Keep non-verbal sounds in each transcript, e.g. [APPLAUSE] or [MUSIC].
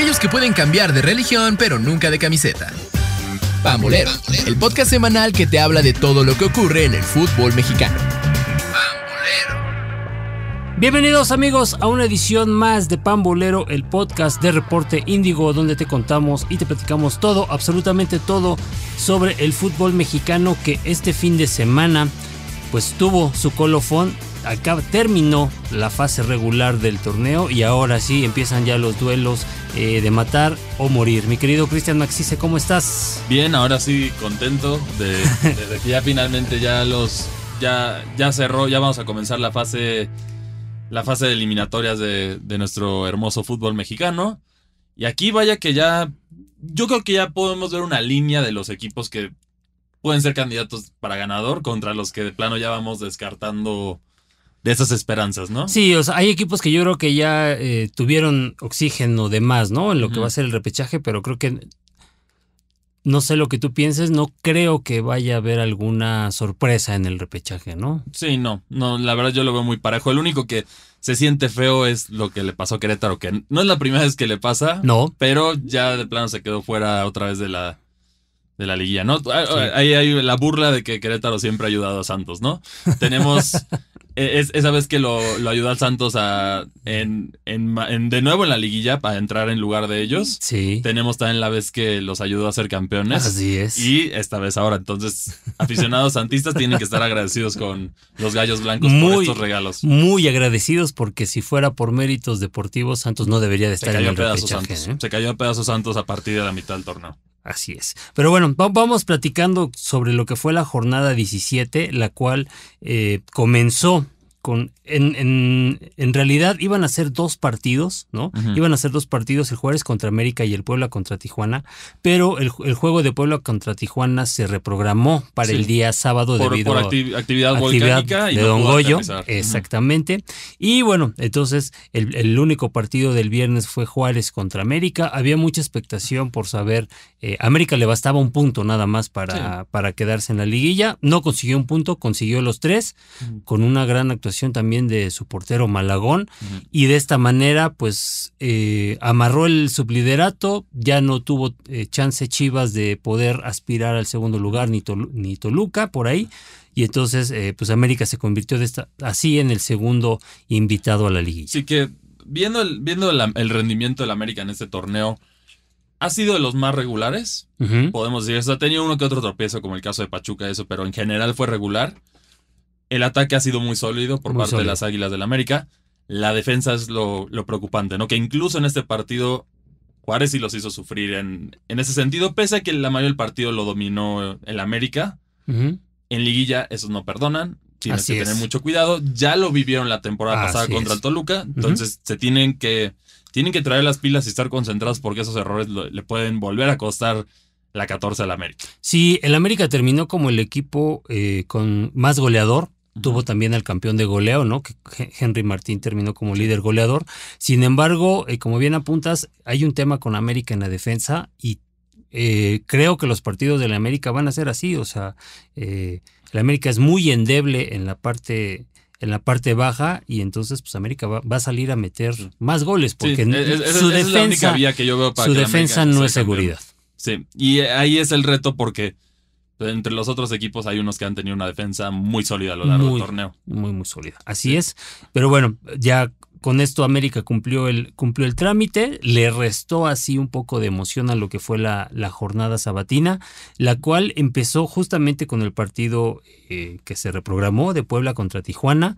aquellos que pueden cambiar de religión pero nunca de camiseta. Pambolero, el podcast semanal que te habla de todo lo que ocurre en el fútbol mexicano. Bienvenidos amigos a una edición más de Pambolero, el podcast de Reporte Índigo, donde te contamos y te platicamos todo, absolutamente todo, sobre el fútbol mexicano que este fin de semana pues tuvo su colofón acá terminó la fase regular del torneo y ahora sí empiezan ya los duelos eh, de matar o morir. Mi querido Cristian Maxice, ¿cómo estás? Bien, ahora sí contento de, que ya finalmente ya los ya ya cerró, ya vamos a comenzar la fase la fase de eliminatorias de, de nuestro hermoso fútbol mexicano. Y aquí vaya que ya yo creo que ya podemos ver una línea de los equipos que pueden ser candidatos para ganador contra los que de plano ya vamos descartando de esas esperanzas, ¿no? Sí, o sea, hay equipos que yo creo que ya eh, tuvieron oxígeno de más, ¿no? En lo que va a ser el repechaje, pero creo que no sé lo que tú pienses, no creo que vaya a haber alguna sorpresa en el repechaje, ¿no? Sí, no, no, la verdad yo lo veo muy parejo. El único que se siente feo es lo que le pasó a Querétaro, que no es la primera vez que le pasa, no, pero ya de plano se quedó fuera otra vez de la de la liguilla, ¿no? Ahí hay la burla de que Querétaro siempre ha ayudado a Santos, ¿no? [LAUGHS] Tenemos e, esa vez que lo, ayudó al Santos a, en, de nuevo en la liguilla para entrar en lugar de ellos. Sí. Tenemos también la vez que los ayudó a ser campeones. Así es. Y esta vez ahora. Entonces, aficionados santistas tienen que estar agradecidos con los gallos blancos por estos regalos. Muy agradecidos porque si fuera por méritos deportivos, Santos no debería de estar en el repechaje. ¿eh? Se cayó a pedazos Santos a partir de la mitad del torneo. Así es. Pero bueno, vamos platicando sobre lo que fue la jornada 17, la cual eh, comenzó con en, en, en, realidad iban a ser dos partidos, ¿no? Iban a ser dos partidos, el Juárez contra América y el Puebla contra Tijuana, pero el, el juego de Puebla contra Tijuana se reprogramó para el día sábado debido a actividad, volcánica de Don Goyo, exactamente. Y bueno, entonces el, el, único partido del viernes fue Juárez contra América. Había mucha expectación por saber, eh, América le bastaba un punto nada más para, para quedarse en la liguilla, no consiguió un punto, consiguió los tres, con una gran actuación también de su portero Malagón y de esta manera pues eh, amarró el subliderato, ya no tuvo eh, chance Chivas de poder aspirar al segundo lugar ni, ni Toluca por ahí y entonces eh, pues América se convirtió de esta, así en el segundo invitado a la liguilla. Sí que viendo el, viendo el rendimiento del América en este torneo, ha sido de los más regulares, podemos decir. ha tenido uno que otro tropiezo, como el caso de Pachuca, eso, pero en general fue regular. El ataque ha sido muy sólido por parte de las Águilas del América. La defensa es lo, preocupante, ¿no? Que incluso en este partido Juárez sí los hizo sufrir en, en ese sentido, pese a que la mayoría del partido lo dominó el América. En liguilla esos no perdonan. Tienes que tener mucho cuidado. Ya lo vivieron la temporada pasada contra el Toluca. Entonces se tienen que, tienen que traer las pilas y estar concentrados porque esos errores le pueden volver a costar la 14 al América. Sí, el América terminó como el equipo eh, con más goleador Tuvo también al campeón de goleo, ¿no? Que Henry Martín terminó como líder goleador. Sin embargo, eh, como bien apuntas, hay un tema con América en la defensa y eh, creo que los partidos de la América van a ser así. O sea, eh, la América es muy endeble en la parte en la parte baja y entonces pues América va, a salir a meter más goles porque su defensa, que yo veo su defensa no es seguridad. Sí, y ahí es el reto porque entre los otros equipos hay unos que han tenido una defensa muy sólida a lo largo del torneo. Muy, muy sólida. Así es. Pero bueno, ya con esto América cumplió el, cumplió el trámite, le restó así un poco de emoción a lo que fue la, la jornada sabatina, la cual empezó justamente con el partido eh, que se reprogramó de Puebla contra Tijuana.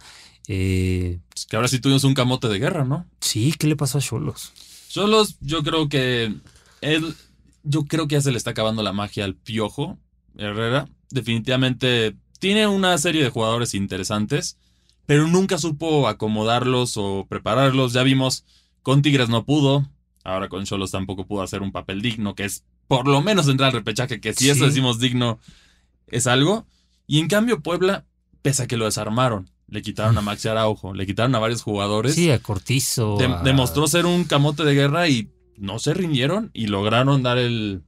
Eh, que ahora sí tuvimos un camote de guerra, ¿no? Sí, ¿qué le pasó a Cholos? Cholos, yo creo que él, yo creo que ya se le está acabando la magia al piojo. Herrera. Definitivamente tiene una serie de jugadores interesantes, pero nunca supo acomodarlos o prepararlos. Ya vimos, con Tigres no pudo, ahora con Cholos tampoco pudo hacer un papel digno, que es por lo menos entrar al repechaje, que si eso decimos digno es algo. Y en cambio Puebla, pese a que lo desarmaron, le quitaron a Maxi Araujo, le quitaron a varios jugadores. Sí, a Cortizo. Demostró ser un camote de guerra y no se rindieron y lograron dar el,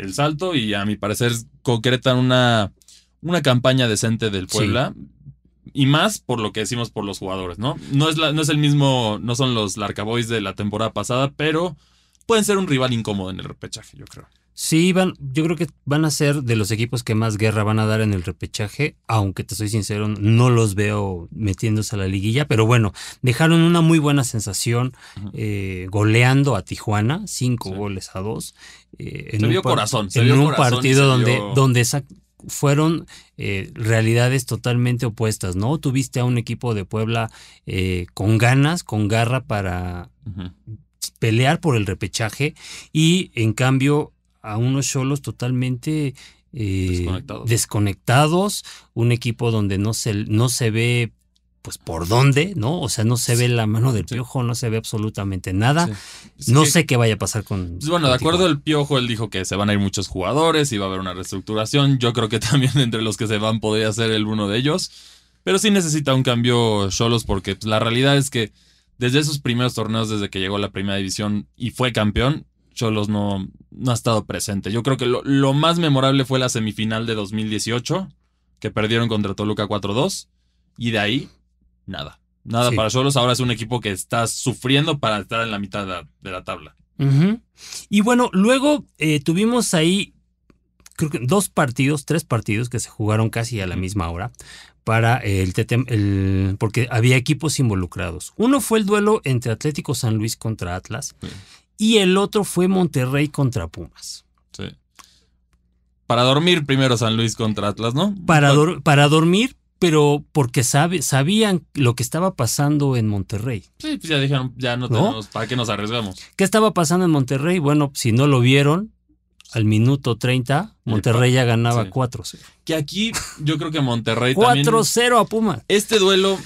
el salto y a mi parecer concretan una, una campaña decente del Puebla. Y más por lo que decimos por los jugadores, ¿no? No es, la, no es el mismo, no son los Larca Boys de la temporada pasada, pero pueden ser un rival incómodo en el repechaje, yo creo. Sí, van, yo creo que van a ser de los equipos que más guerra van a dar en el repechaje, aunque te soy sincero, no los veo metiéndose a la liguilla, pero bueno, dejaron una muy buena sensación eh, goleando a Tijuana, cinco goles a dos. Eh, en un corazón. en un partido donde, donde fueron eh, realidades totalmente opuestas, ¿no? Tuviste a un equipo de Puebla con ganas, con garra para pelear por el repechaje y en cambio a unos solos totalmente eh, desconectados. un equipo donde no se, no se ve pues por dónde, ¿no? O sea, no se ve la mano del piojo, no se ve absolutamente nada. No sé qué vaya a pasar con. Pues bueno, de acuerdo al piojo, él dijo que se van a ir muchos jugadores y va a haber una reestructuración. Yo creo que [LAUGHS] también entre los que se van podría ser el uno de ellos. Pero sí necesita un cambio Cholos porque pues, la realidad es que desde esos primeros torneos, desde que llegó a la primera división y fue campeón, Cholos no, no ha estado presente. Yo creo que lo, más memorable fue la semifinal de 2018, que perdieron contra Toluca 4-2, y de ahí, nada. Nada para Cholos. Ahora es un equipo que está sufriendo para estar en la mitad de la, tabla. Y bueno, luego eh, tuvimos ahí, creo que dos partidos, tres partidos que se jugaron casi a la misma hora para el, el, porque había equipos involucrados. Uno fue el duelo entre Atlético San Luis contra Atlas y el otro fue Monterrey contra Pumas. Sí. Para dormir primero San Luis contra Atlas, ¿no? Para, para dormir, pero porque sabe, sabían lo que estaba pasando en Monterrey. Sí, pues ya dijeron, ya no tenemos, ¿para qué nos arriesgamos? ¿Qué estaba pasando en Monterrey? Bueno, si no lo vieron, al minuto 30, Monterrey ya ganaba 4-0. Que aquí yo creo que Monterrey 4-0 a Pumas. Este duelo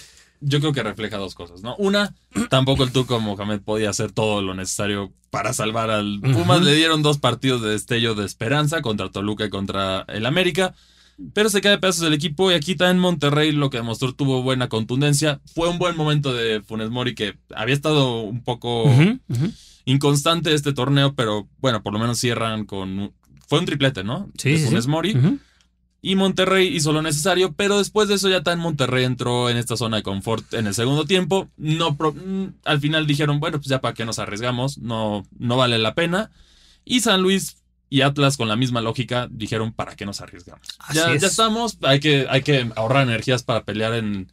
yo creo que refleja dos cosas, ¿no? Una, tampoco el Tuco Mohamed podía hacer todo lo necesario para salvar al Pumas. Le dieron dos partidos de destello de esperanza contra Toluca y contra el América. Pero se cae de pedazos el equipo y aquí está en Monterrey lo que demostró tuvo buena contundencia. Fue un buen momento de Funes Mori que había estado un poco inconstante este torneo, pero bueno, por lo menos cierran con... Fue un triplete, ¿no? Sí. Funes Mori. Y Monterrey hizo lo necesario, pero después de eso ya en Monterrey entró en esta zona de confort en el segundo tiempo. No, mm, al final dijeron, bueno, pues ya para qué nos arriesgamos, no, no vale la pena. Y San Luis y Atlas con la misma lógica dijeron, ¿para qué nos arriesgamos? Ya, ya, estamos, hay que, hay que ahorrar energías para pelear en,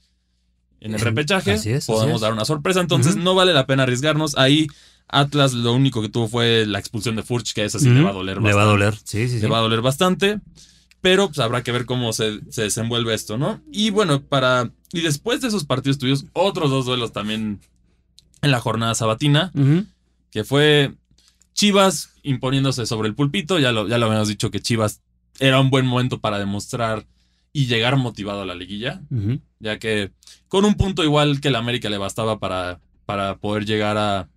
en el repechaje. Podemos dar una sorpresa, entonces no vale la pena arriesgarnos. Ahí Atlas lo único que tuvo fue la expulsión de Furch, que esa sí le va a doler bastante. Le va a doler, sí, sí. Le va a doler bastante. Pero pues habrá que ver cómo se, desenvuelve esto, ¿no? Y bueno, para. Y después de esos partidos tuvimos otros dos duelos también en la jornada sabatina. Que fue Chivas imponiéndose sobre el pulpito. Ya lo, ya lo habíamos dicho que Chivas era un buen momento para demostrar y llegar motivado a la liguilla. Ya que con un punto igual que el América le bastaba para, para poder llegar a,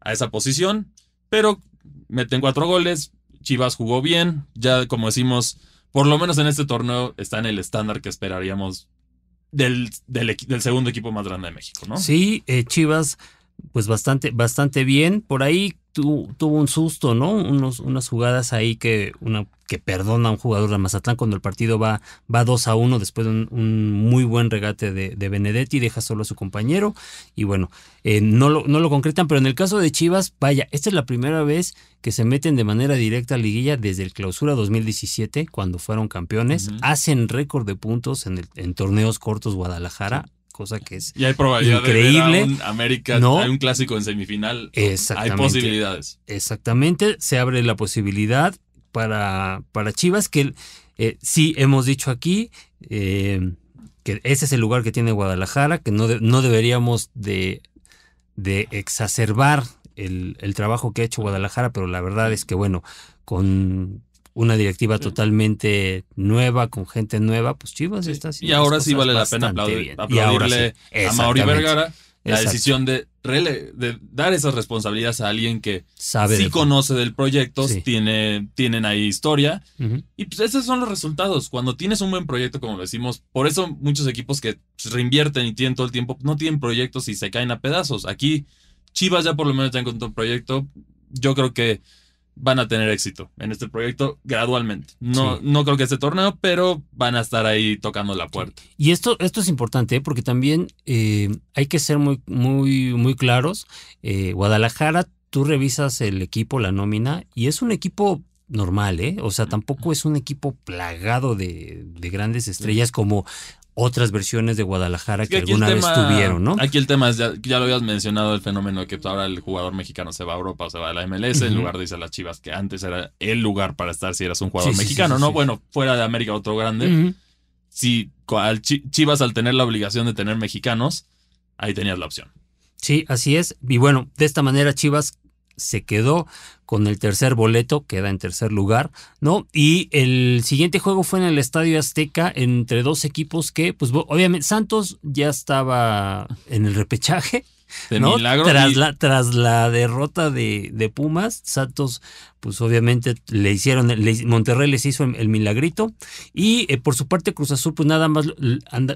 a esa posición. Pero meten cuatro goles. Chivas jugó bien. Ya como decimos por lo menos en este torneo está en el estándar que esperaríamos del, del, segundo equipo más grande de México, ¿no? Sí, eh, Chivas, pues bastante, bastante bien. Por ahí tuvo un susto, ¿no? Unas jugadas ahí que, una, que perdona a un jugador de Mazatlán cuando el partido va, va 2 a 1 después de un, muy buen regate de, de, Benedetti, deja solo a su compañero y bueno, eh, no, lo, no lo concretan, pero en el caso de Chivas, vaya, esta es la primera vez que se meten de manera directa a liguilla desde el clausura 2017, cuando fueron campeones, hacen récord de puntos en, el, en torneos cortos Guadalajara cosa que es y hay probabilidad increíble. De América, ¿no? hay un clásico en semifinal. Hay posibilidades. Exactamente, se abre la posibilidad para, para Chivas, que eh, sí hemos dicho aquí eh, que ese es el lugar que tiene Guadalajara, que no, no deberíamos de, de exacerbar el, el, trabajo que ha hecho Guadalajara, pero la verdad es que, bueno, con una directiva totalmente nueva, con gente nueva, pues Chivas está Y ahora sí vale la pena aplaudir, aplaudirle a Mauri Vergara la decisión de, de, dar esas responsabilidades a alguien que Sabe sí conoce del proyecto, tiene, tienen ahí historia. Y pues esos son los resultados. Cuando tienes un buen proyecto, como decimos, por eso muchos equipos que reinvierten y tienen todo el tiempo, no tienen proyectos y se caen a pedazos. Aquí Chivas ya por lo menos ya encontró un proyecto. Yo creo que van a tener éxito en este proyecto gradualmente. No, no creo que este torneo, pero van a estar ahí tocando la puerta. Y esto, esto es importante porque también eh, hay que ser muy, muy, muy claros. Eh, Guadalajara tú revisas el equipo, la nómina, y es un equipo normal, ¿eh? O sea, tampoco es un equipo plagado de, de grandes estrellas como otras versiones de Guadalajara que, alguna vez tuvieron, ¿no? Aquí el tema es, ya, lo habías mencionado, el fenómeno de que ahora el jugador mexicano se va a Europa o se va a la MLS en lugar de irse a las Chivas, que antes era el lugar para estar si eras un jugador mexicano, ¿no? Bueno, fuera de América otro grande. Si Chivas al tener la obligación de tener mexicanos, ahí tenías la opción. Sí, así es. Y bueno, de esta manera Chivas se quedó con el tercer boleto, queda en tercer lugar, ¿no? Y el siguiente juego fue en el Estadio Azteca entre dos equipos que, pues obviamente, Santos ya estaba en el repechaje, tras, la, tras la derrota de, de, Pumas, Santos, pues obviamente le hicieron, Monterrey les hizo el, milagrito. Y eh, por su parte, Cruz Azul, pues nada más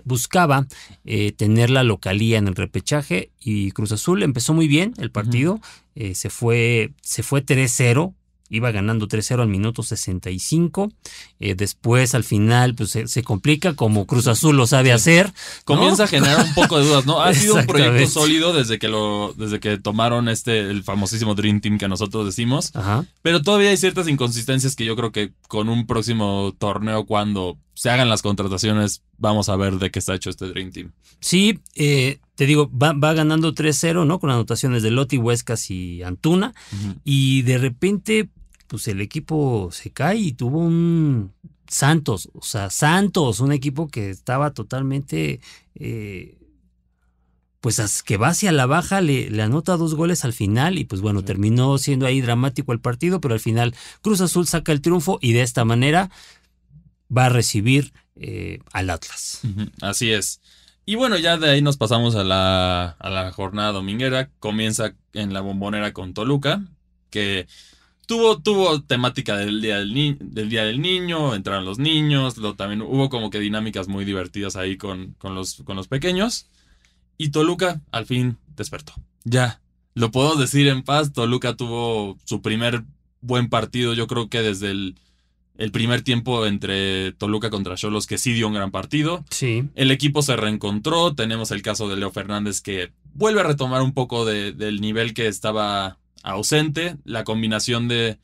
buscaba eh, tener la localía en el repechaje. Y Cruz Azul empezó muy bien el partido. Eh, se fue, se fue 3-0 iba ganando 3-0 al minuto 65. Eh, después, al final, pues se, complica como Cruz Azul lo sabe hacer. Comienza a generar un poco de dudas, ¿no? Ha sido un [LAUGHS] proyecto sólido desde que lo, desde que tomaron este, el famosísimo Dream Team que nosotros decimos. Ajá. Pero todavía hay ciertas inconsistencias que yo creo que con un próximo torneo, cuando se hagan las contrataciones, vamos a ver de qué está hecho este Dream Team. Sí, eh, te digo, va, ganando 3-0, ¿no? Con anotaciones de Lotti, Huescas y Antuna. Y de repente, pues el equipo se cae y tuvo un Santos, o sea, Santos, un equipo que estaba totalmente, eh, pues que va hacia la baja, le, anota dos goles al final y pues bueno, terminó siendo ahí dramático el partido, pero al final Cruz Azul saca el triunfo y de esta manera va a recibir eh, al Atlas. Así es. Y bueno, ya de ahí nos pasamos a la, a la jornada dominguera. Comienza en la bombonera con Toluca, que Tuvo, tuvo temática del día del, del día del niño, entraron los niños, lo, también hubo como que dinámicas muy divertidas ahí con, con, los, con los pequeños. Y Toluca al fin despertó. Ya, lo puedo decir en paz, Toluca tuvo su primer buen partido, yo creo que desde el, el primer tiempo entre Toluca contra Cholos, que sí dio un gran partido. Sí. El equipo se reencontró, tenemos el caso de Leo Fernández que vuelve a retomar un poco de, del nivel que estaba ausente, la combinación de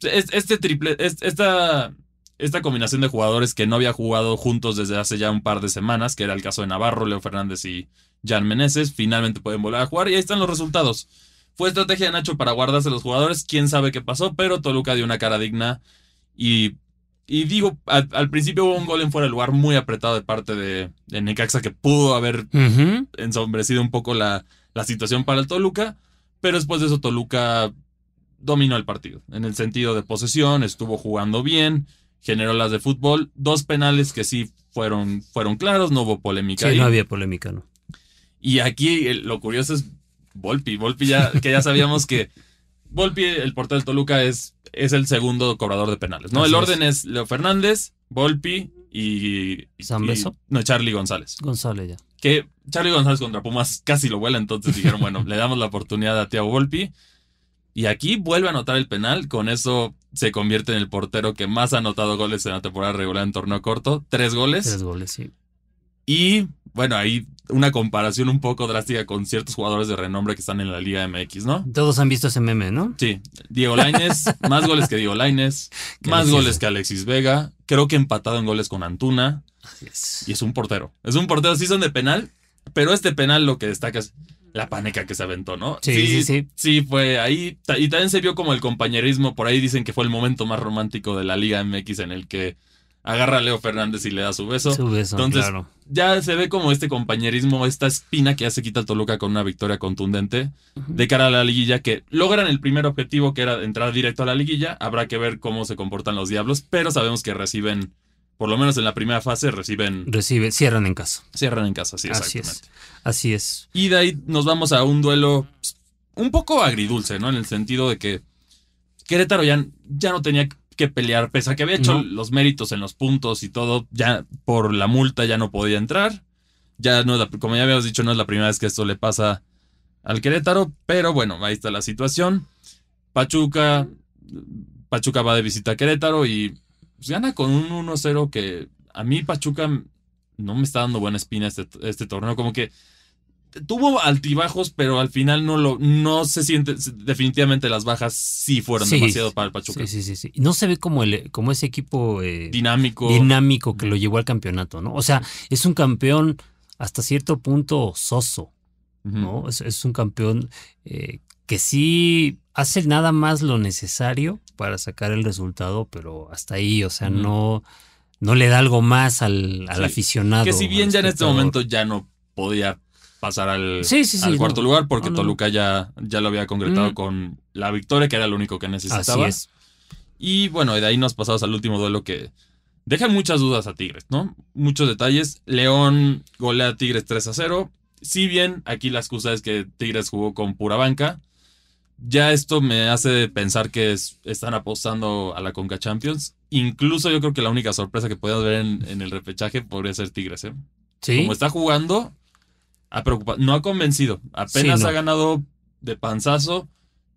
este triple, esta, esta combinación de jugadores que no había jugado juntos desde hace ya un par de semanas, que era el caso de Navarro, Leo Fernández y Jan Meneses, finalmente pueden volver a jugar y ahí están los resultados. Fue estrategia de Nacho para guardarse los jugadores, quién sabe qué pasó, pero Toluca dio una cara digna y, y digo, al, principio hubo un gol en fuera de lugar muy apretado de parte de, Necaxa que pudo haber ensombrecido un poco la, la situación para el Toluca pero después de eso Toluca dominó el partido. En el sentido de posesión, estuvo jugando bien, generó las de fútbol. Dos penales que sí fueron, fueron claros, no hubo polémica. Sí, no había polémica, ¿no? Y aquí lo curioso es Volpi. Volpi ya, que ya sabíamos que Volpi, el portal del Toluca, es, es el segundo cobrador de penales, ¿no? el orden es. Leo Fernández, Volpi y... ¿San Beso? no, Charlie González. González ya que Charlie González contra Pumas casi lo vuela, entonces dijeron, bueno, le damos la oportunidad a Thiago Volpi. Y aquí vuelve a anotar el penal, con eso se convierte en el portero que más ha anotado goles en la temporada regular en torneo corto, tres goles. Tres goles, sí. Y bueno, ahí una comparación un poco drástica con ciertos jugadores de renombre que están en la Liga MX, ¿no? Todos han visto ese meme, ¿no? Sí. Diego Laines, [LAUGHS] más goles que Diego Laines, más goles que Alexis Vega, creo que empatado en goles con Antuna. Y es un portero. Es un portero, sí son de penal, pero este penal lo que destaca es la paneca que se aventó, ¿no? Sí, sí, sí. Sí, fue ahí. Y también se vio como el compañerismo. Por ahí dicen que fue el momento más romántico de la Liga MX en el que agarra a Leo Fernández y le da su beso. Su beso, Entonces, ya se ve como este compañerismo, esta espina que ya se quita el Toluca con una victoria contundente de cara a la liguilla, que logran el primer objetivo, que era entrar directo a la liguilla. Habrá que ver cómo se comportan los diablos, pero sabemos que reciben por lo menos en la primera fase, reciben. Recibe, cierran en casa. Cierran en casa, sí, Así es. Así es. Y de ahí nos vamos a un duelo un poco agridulce, ¿no? En el sentido de que Querétaro ya, ya no tenía que pelear, pese a que había hecho los méritos en los puntos y todo, ya por la multa ya no podía entrar. Ya no, como ya habíamos dicho, no es la primera vez que esto le pasa al Querétaro, pero bueno, ahí está la situación. Pachuca, Pachuca va de visita a Querétaro y pues gana con un 1-0 que a mí Pachuca no me está dando buena espina este, este torneo. Como que tuvo altibajos, pero al final no lo no se siente definitivamente las bajas sí fueron demasiado para el Pachuca. Sí, sí, sí, No se ve como el como ese equipo eh, dinámico dinámico que lo llevó al campeonato, ¿no? O sea, es un campeón hasta cierto punto soso, ¿no? es, un campeón eh, que sí hace nada más lo necesario para sacar el resultado, pero hasta ahí, o sea, no no le da algo más al, aficionado. Que si bien ya en este momento ya no podía pasar al, cuarto lugar porque Toluca ya, ya lo había concretado mm. con la victoria, que era lo único que necesitaba. Así es. Y bueno, de ahí nos pasamos al último duelo que deja muchas dudas a Tigres, ¿no? Muchos detalles. León golea a Tigres 3 a 0. Si bien aquí la excusa es que Tigres jugó con pura banca, ya esto me hace pensar que están apostando a la Conca Champions. Incluso yo creo que la única sorpresa que podemos ver en, el repechaje podría ser Tigres, ¿eh? Sí. Como está jugando, ha preocupado, no ha convencido. Apenas ha ganado de panzazo.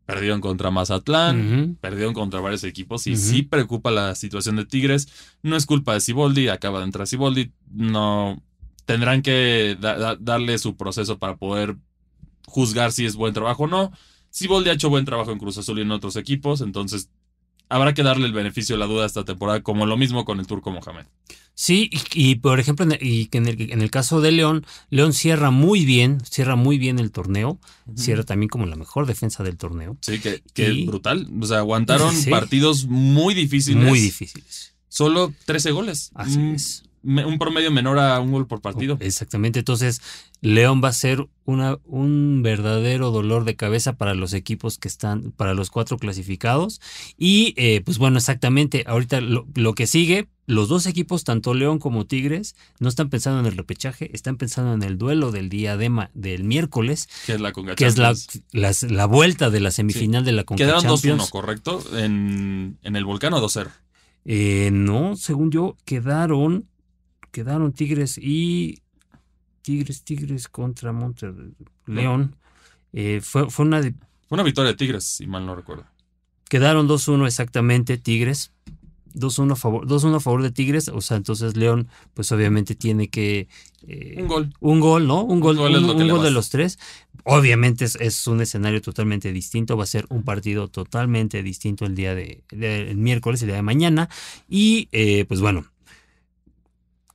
Perdieron contra Mazatlán, perdieron contra varios equipos y sí preocupa la situación de Tigres. No es culpa de Siboldi, acaba de entrar Siboldi. No tendrán que darle su proceso para poder juzgar si es buen trabajo o no. Siboldi ha hecho buen trabajo en Cruz Azul y en otros equipos, entonces habrá que darle el beneficio de la duda esta temporada, como lo mismo con el Turco Mohamed. Sí, y, por ejemplo, en el, y en, el, en el caso de León, León cierra muy bien, cierra muy bien el torneo, cierra también como la mejor defensa del torneo. Sí, que, que brutal. O sea, aguantaron partidos muy difíciles. Muy difíciles. Solo 13 goles. Así mm, es un promedio menor a un gol por partido. Exactamente, entonces León va a ser una, un verdadero dolor de cabeza para los equipos que están, para los cuatro clasificados. Y eh, pues bueno, exactamente, ahorita lo, que sigue, los dos equipos, tanto León como Tigres, no están pensando en el repechaje, están pensando en el duelo del día de del miércoles. Que es la Que es la, la, vuelta de la semifinal de la Conca Quedaron 2-1, ¿correcto? En, en el Volcán o 2-0. Eh, no, según yo, quedaron quedaron Tigres y Tigres, Tigres contra Monterrey, León. Eh, fue, fue, una fue una victoria de Tigres, si mal no recuerdo. Quedaron 2-1 exactamente Tigres. 2-1 a favor, 2-1 a favor de Tigres, o sea, entonces León, pues obviamente tiene que eh, un gol, un gol, ¿no? Un gol, un gol, de los tres. Obviamente es, un escenario totalmente distinto, va a ser un partido totalmente distinto el día de, el miércoles, el día de mañana y eh, pues bueno,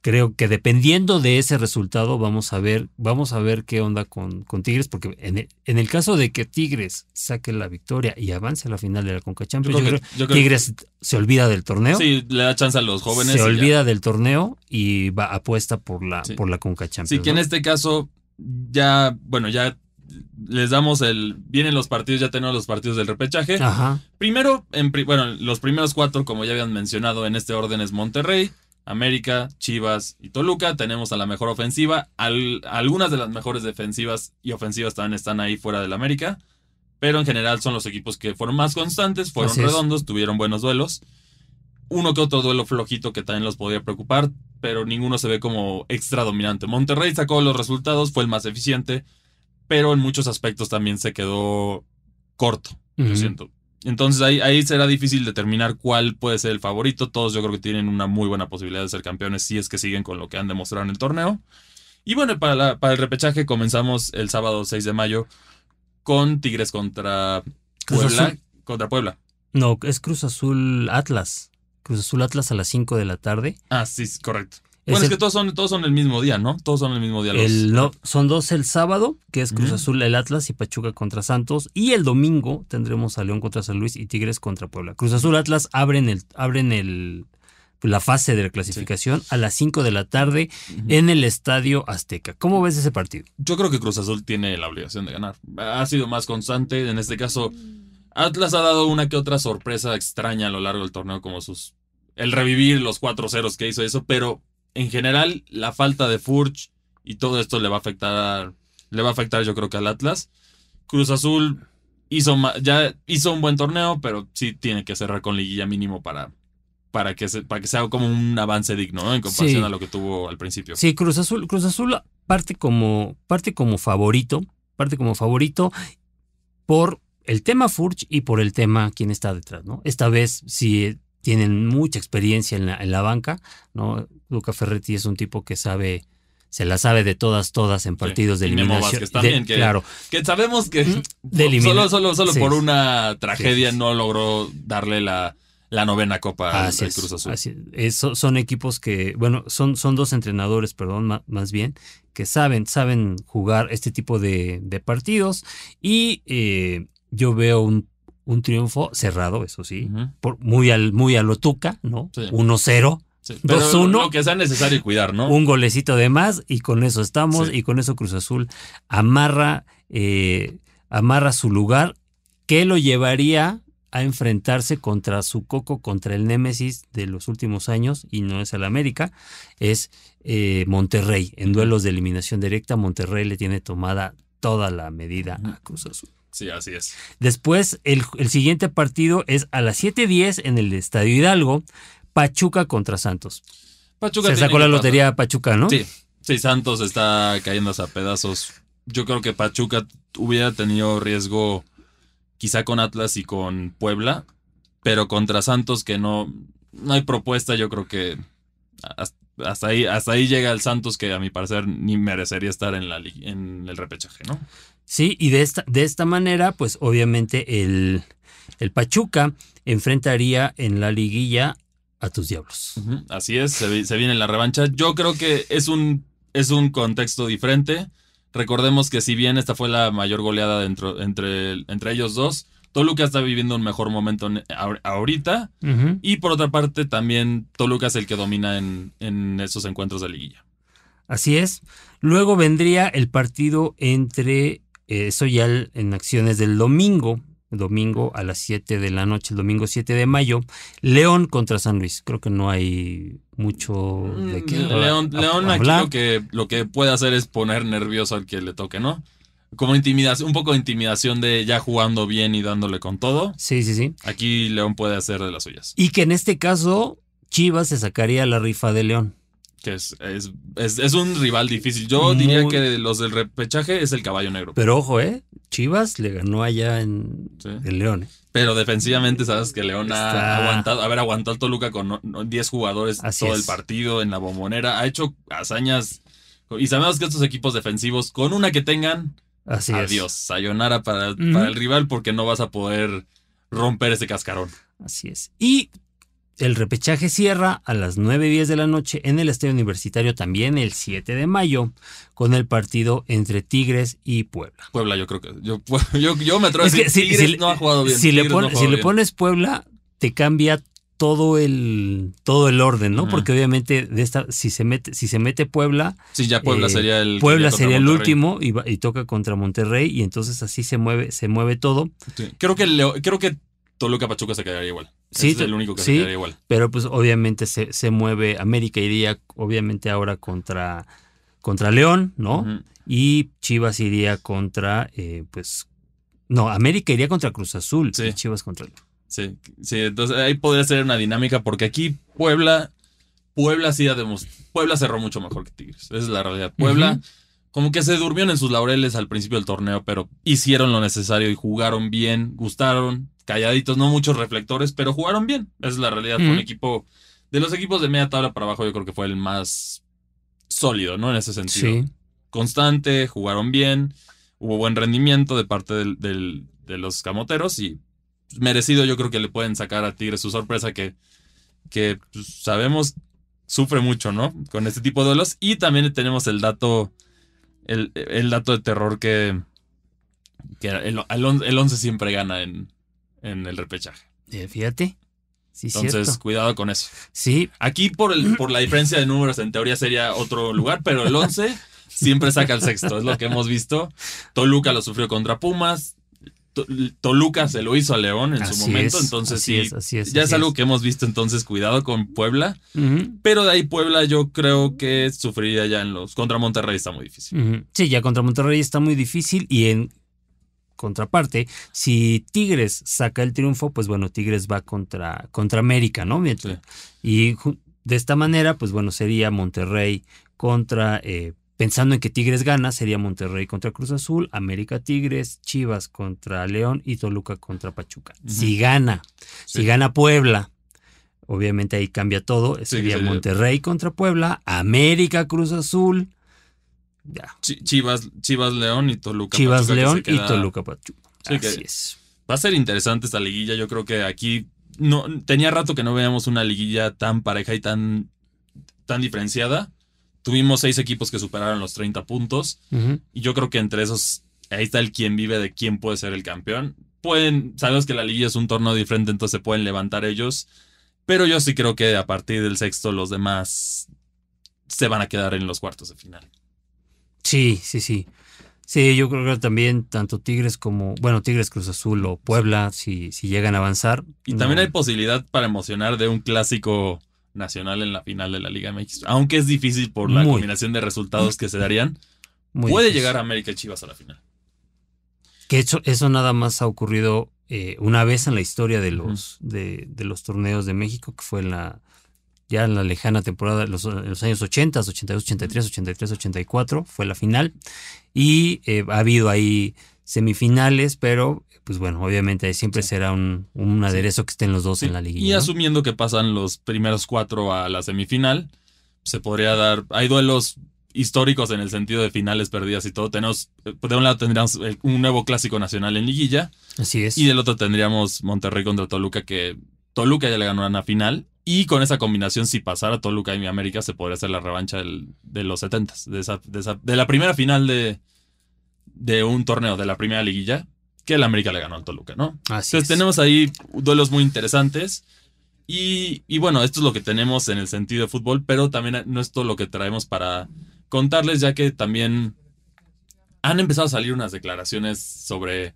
creo que dependiendo de ese resultado vamos a ver, vamos a ver qué onda con, con Tigres, porque en el, caso de que Tigres saque la victoria y avance a la final de la Conca Champions, yo creo, Tigres se olvida del torneo. Sí, le da chance a los jóvenes. Se olvida del torneo y va apuesta por la, por la Conca Champions. Sí, que en este caso ya, bueno, ya les damos el. Vienen los partidos, ya tenemos los partidos del repechaje. Ajá. Primero, en, bueno, los primeros cuatro, como ya habían mencionado, en este orden es Monterrey, América, Chivas y Toluca. Tenemos a la mejor ofensiva. algunas de las mejores defensivas y ofensivas también están ahí fuera del América. Pero en general son los equipos que fueron más constantes, fueron redondos, tuvieron buenos duelos. Uno que otro duelo flojito que también los podía preocupar, pero ninguno se ve como extra dominante. Monterrey sacó los resultados, fue el más eficiente, pero en muchos aspectos también se quedó corto, lo siento. Entonces ahí, ahí será difícil determinar cuál puede ser el favorito. Todos yo creo que tienen una muy buena posibilidad de ser campeones si es que siguen con lo que han demostrado en el torneo. Y bueno, para, la, para el repechaje comenzamos el sábado 6 de mayo con Tigres contra Puebla. Contra Puebla. No, es Cruz Azul Atlas. Cruz Azul Atlas a las 5 de la tarde. Ah, sí, correcto. Bueno, es que todos son, todos son el mismo día, ¿no? Todos son el mismo día. no, son dos el sábado, que es Cruz Azul, el Atlas y Pachuca contra Santos. Y el domingo tendremos a León contra San Luis y Tigres contra Puebla. Cruz Azul, Atlas abren el, abren el, la fase de la clasificación a las 5 de la tarde en el Estadio Azteca. ¿Cómo ves ese partido? Yo creo que Cruz Azul tiene la obligación de ganar. Ha sido más constante. En este caso, Atlas ha dado una que otra sorpresa extraña a lo largo del torneo, como sus. El revivir los 4 ceros que hizo eso, pero en general, la falta de Furch y todo esto le va a afectar, le va a afectar yo creo que al Atlas. Cruz Azul hizo, ya hizo un buen torneo, pero sí tiene que cerrar con liguilla mínimo para, para, que, se, para que sea como un avance digno, En comparación a lo que tuvo al principio. Sí, Cruz Azul, Cruz Azul parte como, parte como favorito, parte como favorito por el tema Furch y por el tema quién está detrás, ¿no? Esta vez sí tienen mucha experiencia en la, en la banca, ¿no? Luca Ferretti es un tipo que sabe, se la sabe de todas, todas en partidos de eliminación. también, que, claro. Que sabemos que solo, solo, solo por una tragedia no logró darle la, la novena copa al, Cruz Azul. son equipos que, bueno, son, son dos entrenadores, perdón, más, bien, que saben, saben jugar este tipo de, partidos. Y eh, yo veo un, un, triunfo cerrado, eso sí, por, muy, al, muy a lo tuca, ¿no? 1-0 2-1. Lo que sea necesario cuidar, ¿no? Un golecito de más y con eso estamos y con eso Cruz Azul amarra, eh, amarra su lugar que lo llevaría a enfrentarse contra su coco, contra el némesis de los últimos años, y no es el América, es eh, Monterrey. En duelos de eliminación directa, Monterrey le tiene tomada toda la medida a Cruz Azul. Sí, así es. Después, el, el siguiente partido es a las 7:10 en el Estadio Hidalgo. Pachuca contra Santos. Pachuca Se sacó la lotería Pachuca, ¿no? Sí, sí, Santos está cayéndose a pedazos. Yo creo que Pachuca hubiera tenido riesgo quizá con Atlas y con Puebla, pero contra Santos que no, no hay propuesta, yo creo que hasta ahí, hasta ahí llega el Santos que a mi parecer ni merecería estar en, la, en el repechaje, ¿no? Sí, y de esta, de esta manera, pues obviamente el, el Pachuca enfrentaría en la liguilla a tus diablos. Así es, se, viene la revancha. Yo creo que es un, es un contexto diferente. Recordemos que si bien esta fue la mayor goleada dentro, entre, entre ellos dos, Toluca está viviendo un mejor momento ahorita. Y por otra parte, también Toluca es el que domina en, en esos encuentros de liguilla. Así es. Luego vendría el partido entre, eso ya en acciones del domingo, domingo a las 7 de la noche, el domingo 7 de mayo. León contra San Luis. Creo que no hay mucho de qué mm, León, León aquí lo que, lo que puede hacer es poner nervioso al que le toque, ¿no? Como intimidación, un poco de intimidación de ya jugando bien y dándole con todo. Sí, sí, sí. Aquí León puede hacer de las suyas. Y que en este caso Chivas se sacaría la rifa de León que es, es, un rival difícil. Yo diría que los del repechaje es el caballo negro. Pero ojo, ¿eh? Chivas le ganó allá en el León. ¿eh? Pero defensivamente, sabes que León ha aguantado, haber aguantado al Toluca con 10 jugadores todo el partido en la bombonera. Ha hecho hazañas. Y sabemos que estos equipos defensivos, con una que tengan, Así adiós. Sayonara para, para el rival porque no vas a poder romper ese cascarón. Así es. Y el repechaje cierra a las 9.10 de la noche en el Estadio Universitario también el 7 de mayo con el partido entre Tigres y Puebla. Puebla yo creo que yo, [LAUGHS] yo, me atrevo a decir si, Tigres no ha jugado bien. Si, le, pones Puebla te cambia todo el todo el orden, ¿no? Porque obviamente de esta si se mete si se mete Puebla, sí ya Puebla eh, sería el Puebla sería el último y, y, toca contra Monterrey y entonces así se mueve se mueve todo. Creo que creo que Toluca Pachuca se quedaría igual. Sí, es el único que se quedaría igual. Pero pues obviamente se, se, mueve. América iría obviamente ahora contra, contra León, ¿no? Y Chivas iría contra, eh, pues. No, América iría contra Cruz Azul y Chivas contra León. Sí, sí, entonces ahí podría ser una dinámica porque aquí Puebla, Puebla sí Puebla cerró mucho mejor que Tigres. Esa es la realidad. Puebla como que se durmieron en sus laureles al principio del torneo, pero hicieron lo necesario y jugaron bien, gustaron, calladitos, no muchos reflectores, pero jugaron bien. Esa es la realidad. Fue un equipo, de los equipos de media tabla para abajo, yo creo que fue el más sólido, ¿no? En ese sentido. Constante, jugaron bien, hubo buen rendimiento de parte del, de los camoteros y merecido yo creo que le pueden sacar a Tigres su sorpresa que, que pues, sabemos sufre mucho, ¿no? Con este tipo de duelos. Y también tenemos el dato, el, dato de terror que, que el, el 11 siempre gana en, en el repechaje. Eh, fíjate. Sí, Entonces, cuidado con eso. Sí. Aquí, por, el, por la diferencia de números, en teoría sería otro lugar, pero el 11 siempre saca el sexto. Es lo que hemos visto. Toluca lo sufrió contra Pumas. Toluca se lo hizo a León en su momento, entonces sí, es, ya es algo que hemos visto, entonces cuidado con Puebla, pero de ahí Puebla yo creo que sufriría ya en los, contra Monterrey está muy difícil. Sí, ya contra Monterrey está muy difícil y en contraparte, si Tigres saca el triunfo, pues bueno, Tigres va contra, contra América, ¿no? Y de esta manera, pues bueno, sería Monterrey contra, eh, pensando en que Tigres gana, sería Monterrey contra Cruz Azul, América Tigres, Chivas contra León y Toluca contra Pachuca. Si gana, si gana Puebla, obviamente ahí cambia todo, sería Monterrey contra Puebla, América Cruz Azul, ya. Chivas, Chivas León y Toluca Chivas León y Toluca Pachuca. Así es. Va a ser interesante esta liguilla. Yo creo que aquí no tenía rato que no veíamos una liguilla tan pareja y tan, tan diferenciada. Tuvimos seis equipos que superaron los 30 puntos. Y yo creo que entre esos, ahí está el quien vive de quién puede ser el campeón. Pueden, sabemos que la liguilla es un torneo diferente, entonces se pueden levantar ellos. Pero yo sí creo que a partir del sexto los demás se van a quedar en los cuartos de final. Sí, sí, sí. Sí, yo creo que también tanto Tigres como, bueno, Tigres Cruz Azul o Puebla, si, si llegan a avanzar. Y también hay posibilidad para emocionar de un clásico nacional en la final de la Liga MX. Aunque es difícil por la combinación de resultados que se darían, puede llegar a América y Chivas a la final. Que hecho, eso nada más ha ocurrido eh, una vez en la historia de los, de, los torneos de México, que fue en la, ya en la lejana temporada, los, los años 80, 82, 83, 83, 84, fue la final. Y eh, ha habido ahí semifinales, pero pues bueno, obviamente siempre será un, aderezo que estén los dos en la liguilla. Y asumiendo que pasan los primeros cuatro a la semifinal, se podría dar. Hay duelos históricos en el sentido de finales perdidas y todo. Tenemos, de un lado tendríamos un nuevo clásico nacional en liguilla. Así es. Y del otro tendríamos Monterrey contra Toluca, que Toluca ya le ganó una final. Y con esa combinación, si pasara Toluca y mi América, se podría hacer la revancha de los 70 de, esa, de, la primera final de, de un torneo, de la primera liguilla que el América le ganó al Toluca, ¿no? Así Entonces tenemos ahí duelos muy interesantes. Y, bueno, esto es lo que tenemos en el sentido de fútbol, pero también no es todo lo que traemos para contarles, ya que también han empezado a salir unas declaraciones sobre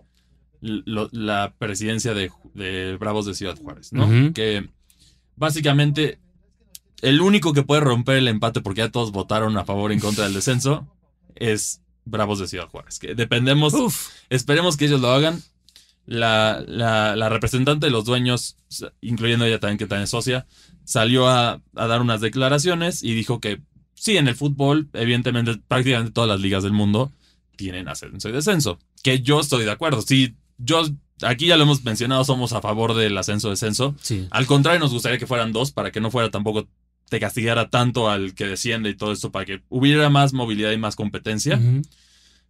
la presidencia de, Bravos de Ciudad Juárez, ¿no? Que básicamente el único que puede romper el empate, porque ya todos votaron a favor en contra del descenso, es Bravos de Ciudad Juárez. Que dependemos, esperemos que ellos lo hagan. La, la, representante de los dueños, incluyendo ella también que también es socia, salió a, dar unas declaraciones y dijo que sí, en el fútbol, evidentemente prácticamente todas las ligas del mundo tienen ascenso y descenso. Que yo estoy de acuerdo. Sí, yo aquí ya lo hemos mencionado, somos a favor del ascenso-descenso. Sí. Al contrario, nos gustaría que fueran dos para que no fuera tampoco te castigara tanto al que desciende y todo esto para que hubiera más movilidad y más competencia.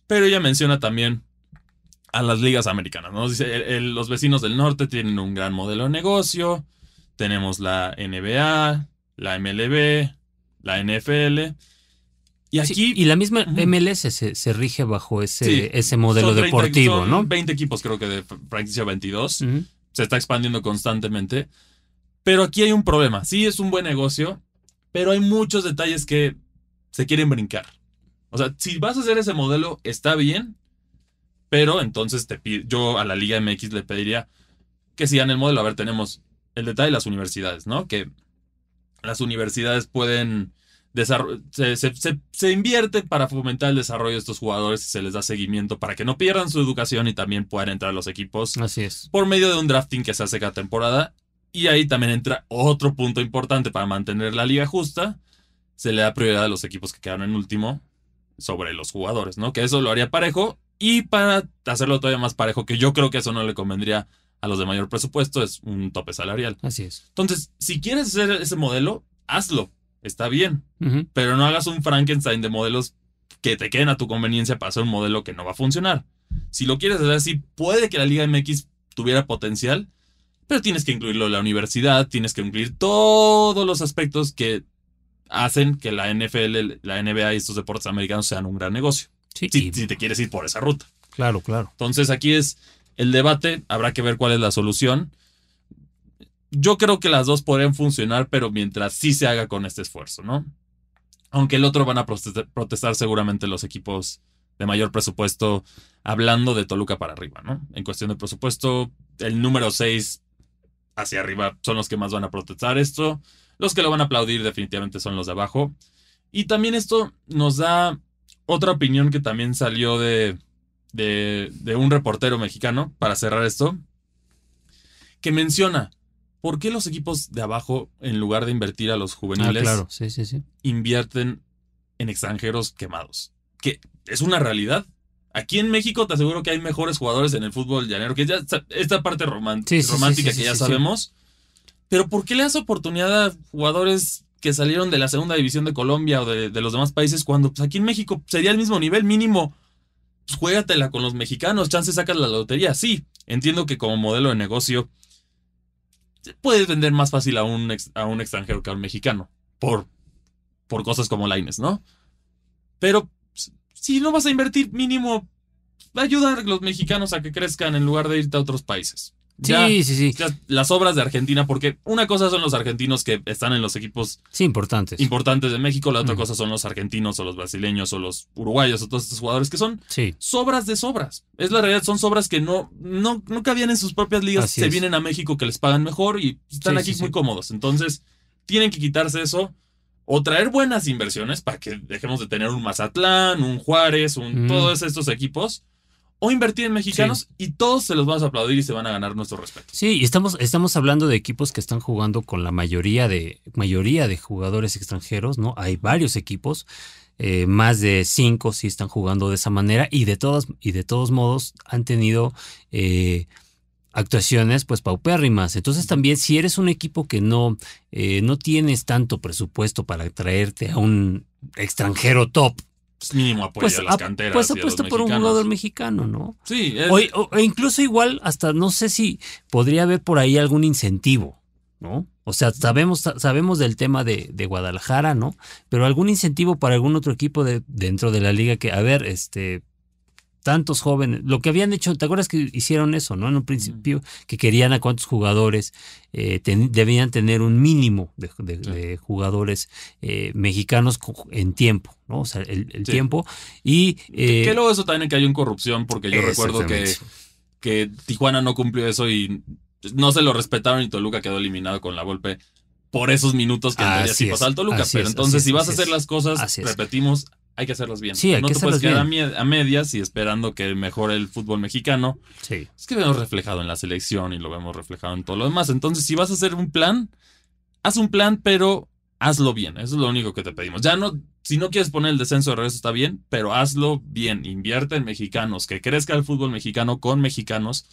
Pero ella menciona también a las ligas americanas, ¿no? Dice, los vecinos del norte tienen un gran modelo de negocio, tenemos la NBA, la MLB, la NFL. Y aquí. y la misma MLS se, rige bajo ese, ese modelo deportivo, ¿no? 20 equipos, creo que de franquicia 22. Se está expandiendo constantemente. Pero aquí hay un problema. Sí, es un buen negocio, pero hay muchos detalles que se quieren brincar. O sea, si vas a hacer ese modelo, está bien, pero entonces te yo a la Liga MX le pediría que sigan el modelo. A ver, tenemos el detalle de las universidades, ¿no? Que las universidades pueden se, se, se, invierte para fomentar el desarrollo de estos jugadores y se les da seguimiento para que no pierdan su educación y también puedan entrar a los equipos. Así es. Por medio de un drafting que se hace cada temporada y ahí también entra otro punto importante para mantener la liga justa. Se le da prioridad a los equipos que quedaron en último sobre los jugadores, ¿no? Que eso lo haría parejo. Y para hacerlo todavía más parejo, que yo creo que eso no le convendría a los de mayor presupuesto, es un tope salarial. Así es. Entonces, si quieres hacer ese modelo, hazlo. Está bien. Pero no hagas un Frankenstein de modelos que te queden a tu conveniencia para hacer un modelo que no va a funcionar. Si lo quieres hacer así, puede que la Liga MX tuviera potencial, pero tienes que incluirlo en la universidad, tienes que incluir todos los aspectos que hacen que la NFL, la NBA y estos deportes americanos sean un gran negocio. Sí, si, te quieres ir por esa ruta. Claro, claro. Entonces aquí es el debate, habrá que ver cuál es la solución. Yo creo que las dos podrían funcionar, pero mientras sí se haga con este esfuerzo, ¿no? Aunque el otro van a protestar, seguramente los equipos de mayor presupuesto, hablando de Toluca para arriba, ¿no? En cuestión de presupuesto, el número 6 hacia arriba son los que más van a protestar esto. Los que lo van a aplaudir definitivamente son los de abajo. Y también esto nos da otra opinión que también salió de, de, un reportero mexicano, para cerrar esto, que menciona, ¿por qué los equipos de abajo, en lugar de invertir a los juveniles, ah, sí, sí, sí. invierten en extranjeros quemados? Que es una realidad. Aquí en México te aseguro que hay mejores jugadores en el fútbol llanero, que ya esta parte romántica que ya sabemos. Pero ¿por qué le das oportunidad a jugadores que salieron de la segunda división de Colombia o de, los demás países, cuando pues, aquí en México sería el mismo nivel mínimo. Pues juégatela con los mexicanos, chances sacas la lotería. Sí, entiendo que como modelo de negocio puedes vender más fácil a un, a un extranjero que a un mexicano. Por, por cosas como Laines, ¿no? Pero si no vas a invertir, mínimo ayudar a los mexicanos a que crezcan en lugar de irte a otros países. Sí, sí, sí. las obras de Argentina, porque una cosa son los argentinos que están en los equipos sí, importantes. importantes de México, la otra cosa son los argentinos o los brasileños o los uruguayos o todos estos jugadores que son sobras de sobras. Es la realidad, son sobras que no, no, no cabían en sus propias ligas, se vienen a México que les pagan mejor y están aquí muy cómodos. Entonces, tienen que quitarse eso o traer buenas inversiones para que dejemos de tener un Mazatlán, un Juárez, un, todos estos equipos o invertir en mexicanos y todos se los vamos a aplaudir y se van a ganar nuestro respeto. Sí, y estamos, estamos hablando de equipos que están jugando con la mayoría de, mayoría de jugadores extranjeros, ¿no? Hay varios equipos, eh, más de cinco sí están jugando de esa manera y de todos, y de todos modos han tenido eh, actuaciones pues paupérrimas. Entonces también si eres un equipo que no, eh, no tienes tanto presupuesto para traerte a un extranjero top, pues mínimo apoyo pues, a las canteras. Pues apuesto por un jugador mexicano, ¿no? Sí. O, incluso igual, hasta no sé si podría haber por ahí algún incentivo, ¿no? O sea, sabemos, sabemos del tema de, de Guadalajara, ¿no? Pero algún incentivo para algún otro equipo de, dentro de la liga que, a ver, este, tantos jóvenes, lo que habían hecho, ¿te acuerdas que hicieron eso, no? En un principio, que querían a cuántos jugadores eh, debían tener un mínimo de, jugadores eh, mexicanos en tiempo, ¿no? O sea, el, tiempo. Y. Eh, que, luego eso también que hay una corrupción, porque yo recuerdo que, que Tijuana no cumplió eso y no se lo respetaron y Toluca quedó eliminado con la golpe por esos minutos que en sí pasó al Toluca. Pero entonces, si vas a hacer las cosas, repetimos, hay que hacerlas bien. Sí, hay no que te puedes quedar a medias y esperando que mejore el fútbol mexicano. Sí. Es que vemos reflejado en la selección y lo vemos reflejado en todo lo demás. Entonces, si vas a hacer un plan, haz un plan, pero hazlo bien. Eso es lo único que te pedimos. Ya no, si no quieres poner el descenso de regreso está bien, pero hazlo bien. Invierte en mexicanos, que crezca el fútbol mexicano con mexicanos.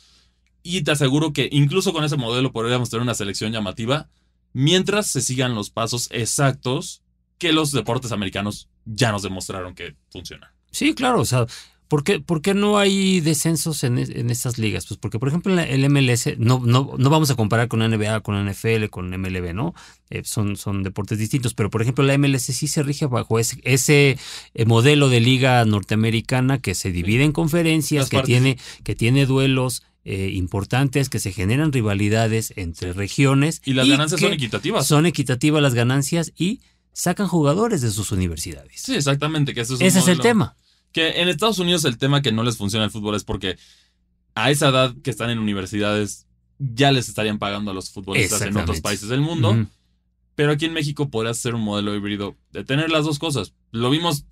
Y te aseguro que incluso con ese modelo podríamos tener una selección llamativa mientras se sigan los pasos exactos que los deportes americanos ya nos demostraron que funcionan. Sí, claro, o sea, ¿por qué, por qué no hay descensos en, en, estas ligas? Pues porque, por ejemplo, en el MLS, no, no, no vamos a comparar con la NBA, con la NFL, con MLB, ¿no? Eh, son, son deportes distintos, pero por ejemplo la MLS sí se rige bajo ese, ese eh, modelo de liga norteamericana que se divide en conferencias, que tiene, que tiene duelos, eh, importantes, que se generan rivalidades entre regiones. Y las ganancias son equitativas. Son equitativas las ganancias y sacan jugadores de sus universidades. Sí, exactamente. Que Ese es el tema. Que en Estados Unidos el tema que no les funciona el fútbol es porque a esa edad que están en universidades ya les estarían pagando a los futbolistas en otros países del mundo. Pero aquí en México podrías hacer un modelo híbrido de tener las dos cosas. Lo vimos,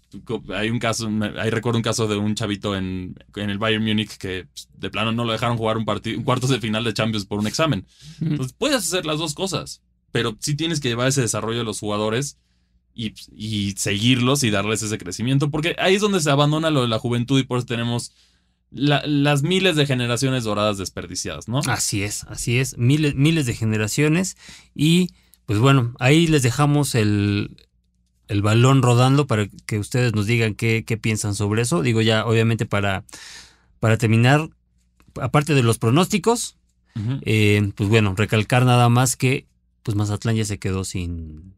hay un caso, ahí recuerdo un caso de un chavito en, en el Bayern Múnich que pues, de plano no lo dejaron jugar un partido, un cuartos de final de Champions por un examen. Entonces puedes hacer las dos cosas, pero sí tienes que llevar ese desarrollo de los jugadores y, seguirlos y darles ese crecimiento, porque ahí es donde se abandona lo de la juventud y por eso tenemos las miles de generaciones doradas desperdiciadas, ¿no? Así es, así es, miles, miles de generaciones y pues bueno, ahí les dejamos el, el balón rodando para que ustedes nos digan qué, qué piensan sobre eso. Digo ya, obviamente para, para terminar, aparte de los pronósticos, eh, pues bueno, recalcar nada más que pues Mazatlán ya se quedó sin,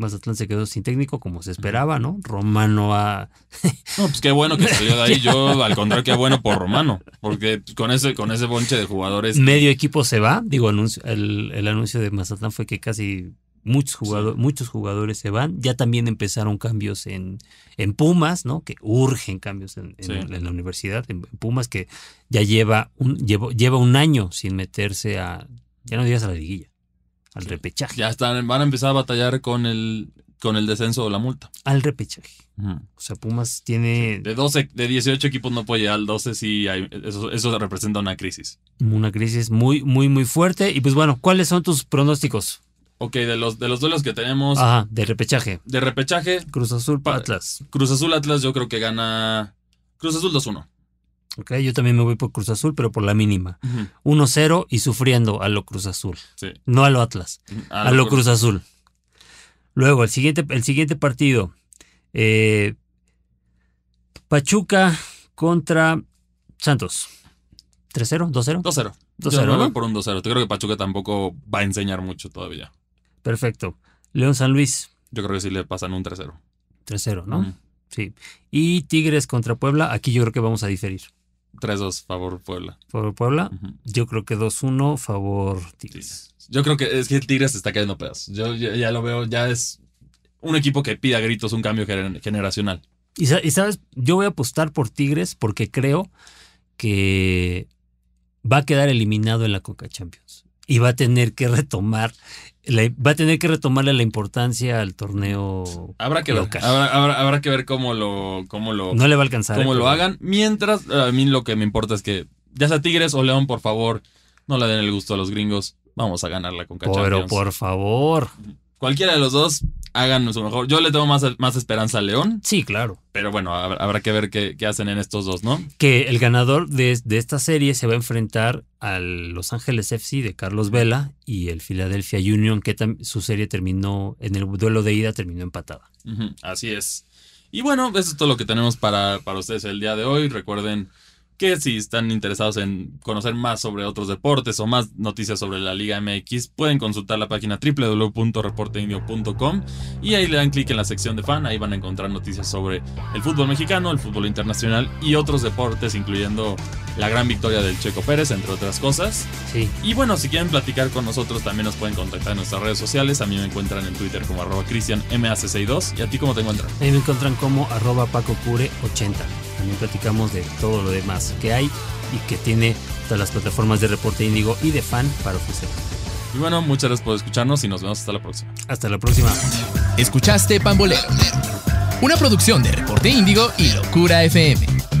Mazatlán se quedó sin técnico como se esperaba, ¿no? Romano a... [LAUGHS] no, pues qué bueno que salió de ahí. Yo, al contrario, qué bueno por Romano. Porque con ese, con ese bonche de jugadores... Medio equipo se va. Digo, el, anuncio de Mazatlán fue que casi muchos jugadores, muchos jugadores se van. Ya también empezaron cambios en, en Pumas, ¿no? Que urgen cambios en, la universidad. En, Pumas que ya lleva un, lleva un año sin meterse a... Ya no digas a la liguilla al repechaje. Ya están, van a empezar a batallar con el, con el descenso o la multa. Al repechaje. O sea, Pumas tiene. De 12, de 18 equipos no puede llegar al 12, sí, hay, eso, eso representa una crisis. Una crisis muy, muy, muy fuerte. Y pues bueno, ¿cuáles son tus pronósticos? Ok, de los, de los duelos que tenemos. Ajá, de repechaje. De repechaje. Cruz Azul Atlas. Cruz Azul Atlas, yo creo que gana. Cruz Azul 2-1. Ok, yo también me voy por Cruz Azul, pero por la mínima. 1-0 y sufriendo a lo Cruz Azul. Sí. No a lo Atlas, a, lo, Cruz Azul. Luego, el siguiente, el siguiente partido. Eh, Pachuca contra Santos. ¿3-0? ¿2-0? 2-0. 2-0. Yo me voy ¿no? por un 2-0. Yo creo que Pachuca tampoco va a enseñar mucho todavía. Perfecto. León San Luis. Yo creo que sí le pasan un 3-0. 3-0, ¿no? Sí. Y Tigres contra Puebla. Aquí yo creo que vamos a diferir. 3-2 favor Puebla. Por Puebla, yo creo que 2-1 favor Tigres. Yo creo que es que el Tigres está cayendo pedazos. Yo ya, ya lo veo, ya es un equipo que pide a gritos un cambio gener- generacional. Y, y sabes, yo voy a apostar por Tigres porque creo que va a quedar eliminado en la Coca Champions y va a tener que retomar, la- va a tener que retomarle la importancia al torneo. Habrá que ver, habrá, habrá- habrá que ver cómo lo, cómo lo, No le va a alcanzar. cómo eh, lo hagan. Mientras, a mí lo que me importa es que, ya sea Tigres o León, por favor, no le den el gusto a los gringos. Vamos a ganar la Conca Pero por favor. Cualquiera de los dos, hagan su mejor. Yo le tengo más, más esperanza a León, Sí, claro. pero bueno, habrá, que ver qué, qué hacen en estos dos, ¿no? Que el ganador de, de esta serie se va a enfrentar al Los Ángeles FC de Carlos Vela y el Philadelphia Union, que su serie terminó, en el duelo de ida terminó empatada. Así es. Y bueno, eso es todo lo que tenemos para, para ustedes el día de hoy. Recuerden que si están interesados en conocer más sobre otros deportes o más noticias sobre la Liga MX, pueden consultar la página www.reporteindio.com y ahí le dan clic en la sección de fan. Ahí van a encontrar noticias sobre el fútbol mexicano, el fútbol internacional y otros deportes, incluyendo la gran victoria del Checo Pérez, entre otras cosas. Sí. Y bueno, si quieren platicar con nosotros, también nos pueden contactar en nuestras redes sociales. A mí me encuentran en Twitter como arroba cristianmac62. ¿Y a ti cómo te encuentran? Ahí me encuentran como arroba pacocure80. También platicamos de todo lo demás que hay y que tiene todas las plataformas de Reporte Índigo y de Fan para ofrecer. Y bueno, muchas gracias por escucharnos y nos vemos hasta la próxima. Hasta la próxima. Escuchaste Pambolero, una producción de Reporte Índigo y Locura FM.